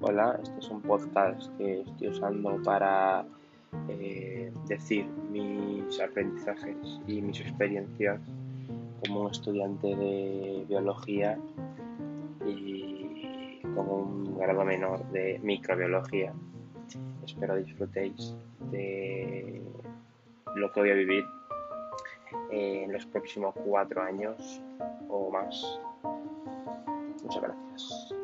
Hola, este es un podcast que estoy usando para eh, decir mis aprendizajes y mis experiencias como un estudiante de biología y como un grado menor de microbiología. Espero disfrutéis de lo que voy a vivir en los próximos cuatro años o más. Muchas gracias.